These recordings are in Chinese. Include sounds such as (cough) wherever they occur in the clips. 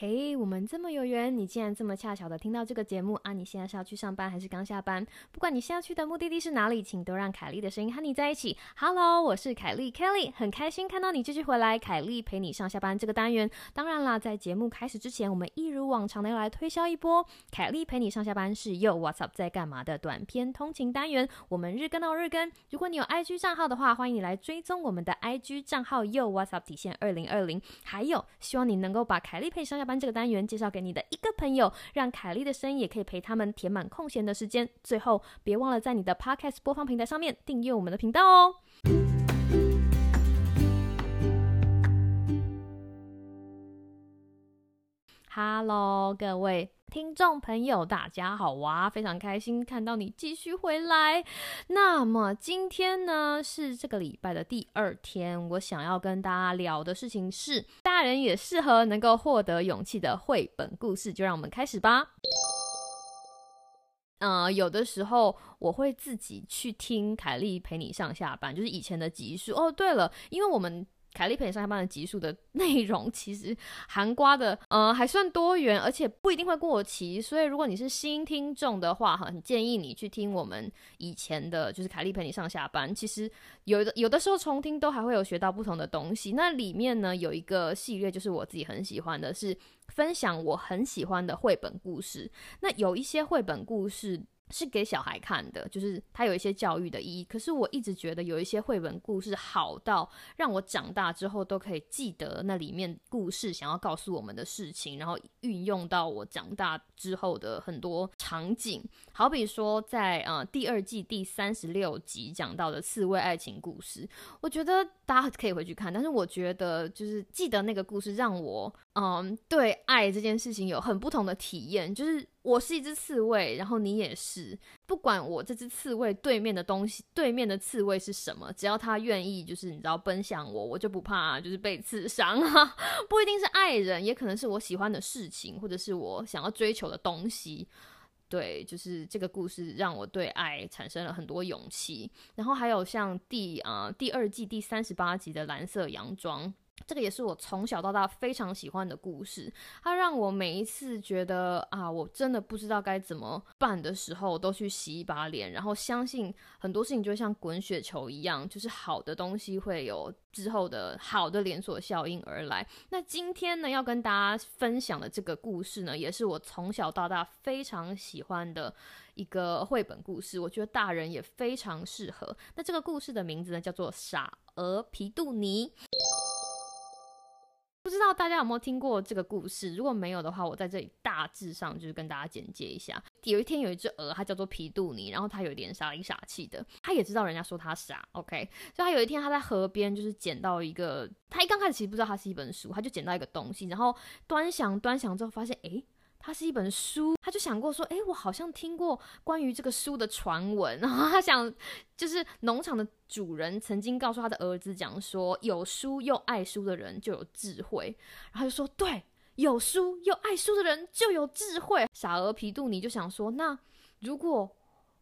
嘿，我们这么有缘，你竟然这么恰巧的听到这个节目啊！你现在是要去上班还是刚下班？不管你现在去的目的地是哪里，请都让凯莉的声音和你在一起。Hello，我是凯莉 Kelly，很开心看到你继续回来。凯莉陪你上下班这个单元，当然啦，在节目开始之前，我们一如往常的要来推销一波。凯莉陪你上下班是又 What's up 在干嘛的短篇通勤单元，我们日更到日更。如果你有 IG 账号的话，欢迎你来追踪我们的 IG 账号又 What's up 底线二零二零。还有，希望你能够把凯莉陪上下班这个单元介绍给你的一个朋友，让凯莉的声音也可以陪他们填满空闲的时间。最后，别忘了在你的 Podcast 播放平台上面订阅我们的频道哦。Hello，各位听众朋友，大家好哇！非常开心看到你继续回来。那么今天呢是这个礼拜的第二天，我想要跟大家聊的事情是，大人也适合能够获得勇气的绘本故事，就让我们开始吧。嗯，有的时候我会自己去听凯莉陪你上下班，就是以前的集数。哦，对了，因为我们。凯莉陪你上下班的集数的内容 (laughs) 其实含瓜的，呃，还算多元，而且不一定会过期。所以如果你是新听众的话，很建议你去听我们以前的，就是凯莉陪你上下班。其实有的有的时候重听都还会有学到不同的东西。那里面呢有一个系列，就是我自己很喜欢的，是分享我很喜欢的绘本故事。那有一些绘本故事。是给小孩看的，就是它有一些教育的意义。可是我一直觉得有一些绘本故事好到让我长大之后都可以记得那里面故事想要告诉我们的事情，然后运用到我长大之后的很多场景。好比说在呃第二季第三十六集讲到的刺猬爱情故事，我觉得大家可以回去看。但是我觉得就是记得那个故事让我嗯对爱这件事情有很不同的体验，就是。我是一只刺猬，然后你也是。不管我这只刺猬对面的东西，对面的刺猬是什么，只要他愿意，就是你知道奔向我，我就不怕，就是被刺伤啊。(laughs) 不一定是爱人，也可能是我喜欢的事情，或者是我想要追求的东西。对，就是这个故事让我对爱产生了很多勇气。然后还有像第啊第二季第三十八集的蓝色洋装。这个也是我从小到大非常喜欢的故事，它让我每一次觉得啊，我真的不知道该怎么办的时候，都去洗一把脸，然后相信很多事情就像滚雪球一样，就是好的东西会有之后的好的连锁效应而来。那今天呢，要跟大家分享的这个故事呢，也是我从小到大非常喜欢的一个绘本故事，我觉得大人也非常适合。那这个故事的名字呢，叫做《傻鹅皮杜尼》。道大家有没有听过这个故事？如果没有的话，我在这里大致上就是跟大家简介一下。有一天有一只鹅，它叫做皮杜尼，然后它有点傻里傻气的，它也知道人家说它傻，OK。所以它有一天它在河边就是捡到一个，它一刚开始其实不知道它是一本书，它就捡到一个东西，然后端详端详之后发现，诶。它是一本书，他就想过说，哎，我好像听过关于这个书的传闻，(laughs) 然后他想，就是农场的主人曾经告诉他的儿子讲说，有书又爱书的人就有智慧，然后就说，对，有书又爱书的人就有智慧。傻儿皮杜尼就想说，那如果。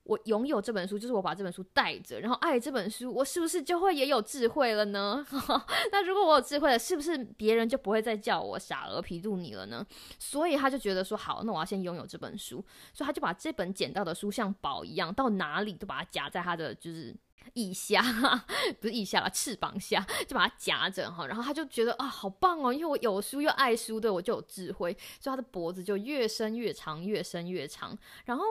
我拥有这本书，就是我把这本书带着，然后爱这本书，我是不是就会也有智慧了呢？(laughs) 那如果我有智慧了，是不是别人就不会再叫我傻鹅皮杜尼了呢？所以他就觉得说，好，那我要先拥有这本书，所以他就把这本捡到的书像宝一样，到哪里都把它夹在他的就是腋下，(laughs) 不是腋下了，翅膀下，就把它夹着哈。然后他就觉得啊，好棒哦，因为我有书又爱书，对我就有智慧，所以他的脖子就越伸越长，越伸越长，然后。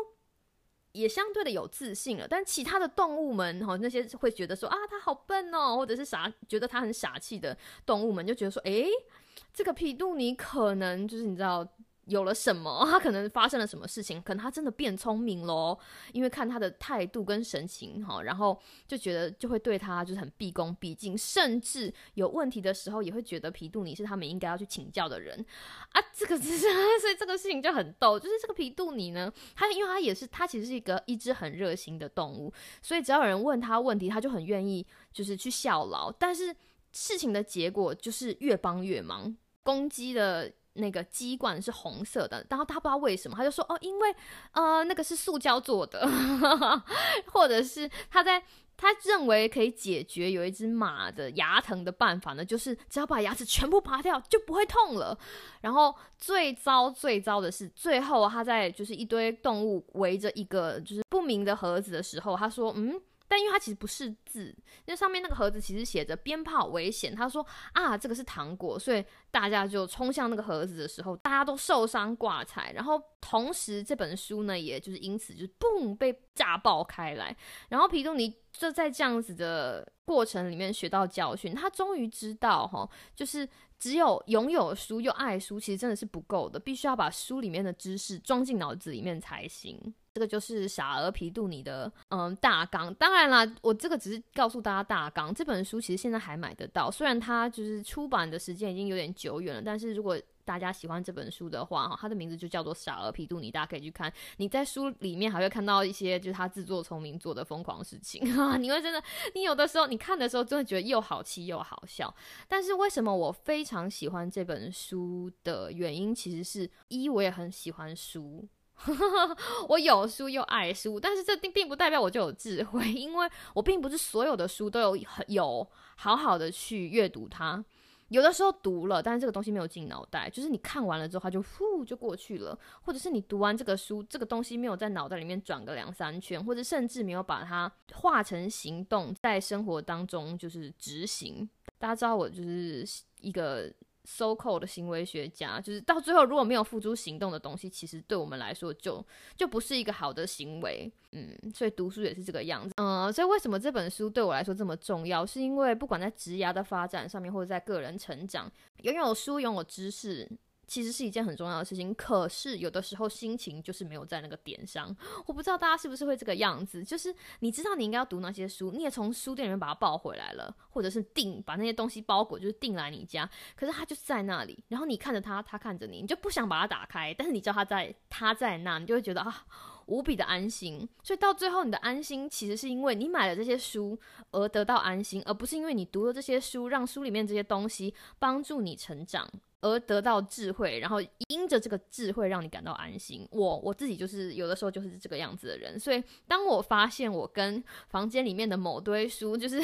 也相对的有自信了，但其他的动物们哈，那些会觉得说啊，它好笨哦，或者是傻，觉得它很傻气的动物们就觉得说，诶，这个皮杜尼可能就是你知道。有了什么？(laughs) 他可能发生了什么事情？可能他真的变聪明喽，因为看他的态度跟神情哈，然后就觉得就会对他就是很毕恭毕敬，甚至有问题的时候也会觉得皮杜尼是他们应该要去请教的人啊。这个是 (laughs) 所以这个事情就很逗，就是这个皮杜尼呢，他因为他也是他其实是一个一只很热心的动物，所以只要有人问他问题，他就很愿意就是去效劳。但是事情的结果就是越帮越忙，攻击的。那个鸡冠是红色的，然后他不知道为什么，他就说哦，因为呃那个是塑胶做的，(laughs) 或者是他在他认为可以解决有一只马的牙疼的办法呢，就是只要把牙齿全部拔掉就不会痛了。然后最糟最糟的是，最后他在就是一堆动物围着一个就是不明的盒子的时候，他说：“嗯。”但因为它其实不是字，那上面那个盒子其实写着“鞭炮危险”。他说啊，这个是糖果，所以大家就冲向那个盒子的时候，大家都受伤挂彩。然后同时这本书呢，也就是因此就是嘣被炸爆开来。然后皮杜尼就在这样子的过程里面学到教训，他终于知道哈，就是只有拥有书又爱书，其实真的是不够的，必须要把书里面的知识装进脑子里面才行。这个就是傻儿皮杜尼的嗯大纲，当然啦，我这个只是告诉大家大纲。这本书其实现在还买得到，虽然它就是出版的时间已经有点久远了，但是如果大家喜欢这本书的话，哈，它的名字就叫做傻儿皮杜尼，大家可以去看。你在书里面还会看到一些就是他自作聪明做的疯狂事情 (laughs) 哈，你会真的，你有的时候你看的时候真的觉得又好气又好笑。但是为什么我非常喜欢这本书的原因，其实是一我也很喜欢书。(laughs) 我有书又爱书，但是这并并不代表我就有智慧，(laughs) 因为我并不是所有的书都有有好好的去阅读它。有的时候读了，但是这个东西没有进脑袋，就是你看完了之后，它就呼就过去了；或者是你读完这个书，这个东西没有在脑袋里面转个两三圈，或者甚至没有把它化成行动，在生活当中就是执行。大家知道我就是一个。So called 的行为学家，就是到最后如果没有付诸行动的东西，其实对我们来说就就不是一个好的行为。嗯，所以读书也是这个样子。嗯，所以为什么这本书对我来说这么重要？是因为不管在职涯的发展上面，或者在个人成长，拥有书，拥有知识。其实是一件很重要的事情，可是有的时候心情就是没有在那个点上。我不知道大家是不是会这个样子，就是你知道你应该要读那些书，你也从书店里面把它抱回来了，或者是订把那些东西包裹，就是订来你家，可是它就在那里，然后你看着它，它看着你，你就不想把它打开，但是你知道它在，它在那，你就会觉得啊无比的安心。所以到最后，你的安心其实是因为你买了这些书而得到安心，而不是因为你读了这些书，让书里面这些东西帮助你成长。而得到智慧，然后因着这个智慧让你感到安心。我我自己就是有的时候就是这个样子的人，所以当我发现我跟房间里面的某堆书就是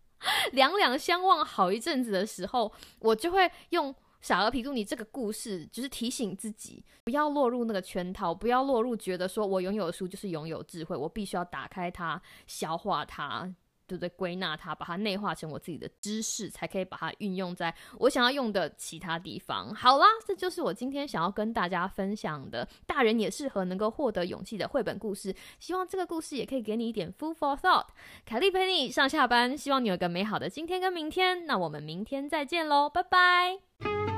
(laughs) 两两相望好一阵子的时候，我就会用傻儿皮杜尼这个故事，就是提醒自己不要落入那个圈套，不要落入觉得说我拥有的书就是拥有智慧，我必须要打开它，消化它。对不对？归纳它，把它内化成我自己的知识，才可以把它运用在我想要用的其他地方。好啦，这就是我今天想要跟大家分享的，大人也适合能够获得勇气的绘本故事。希望这个故事也可以给你一点 food for thought。凯莉陪你上下班，希望你有个美好的今天跟明天。那我们明天再见喽，拜拜。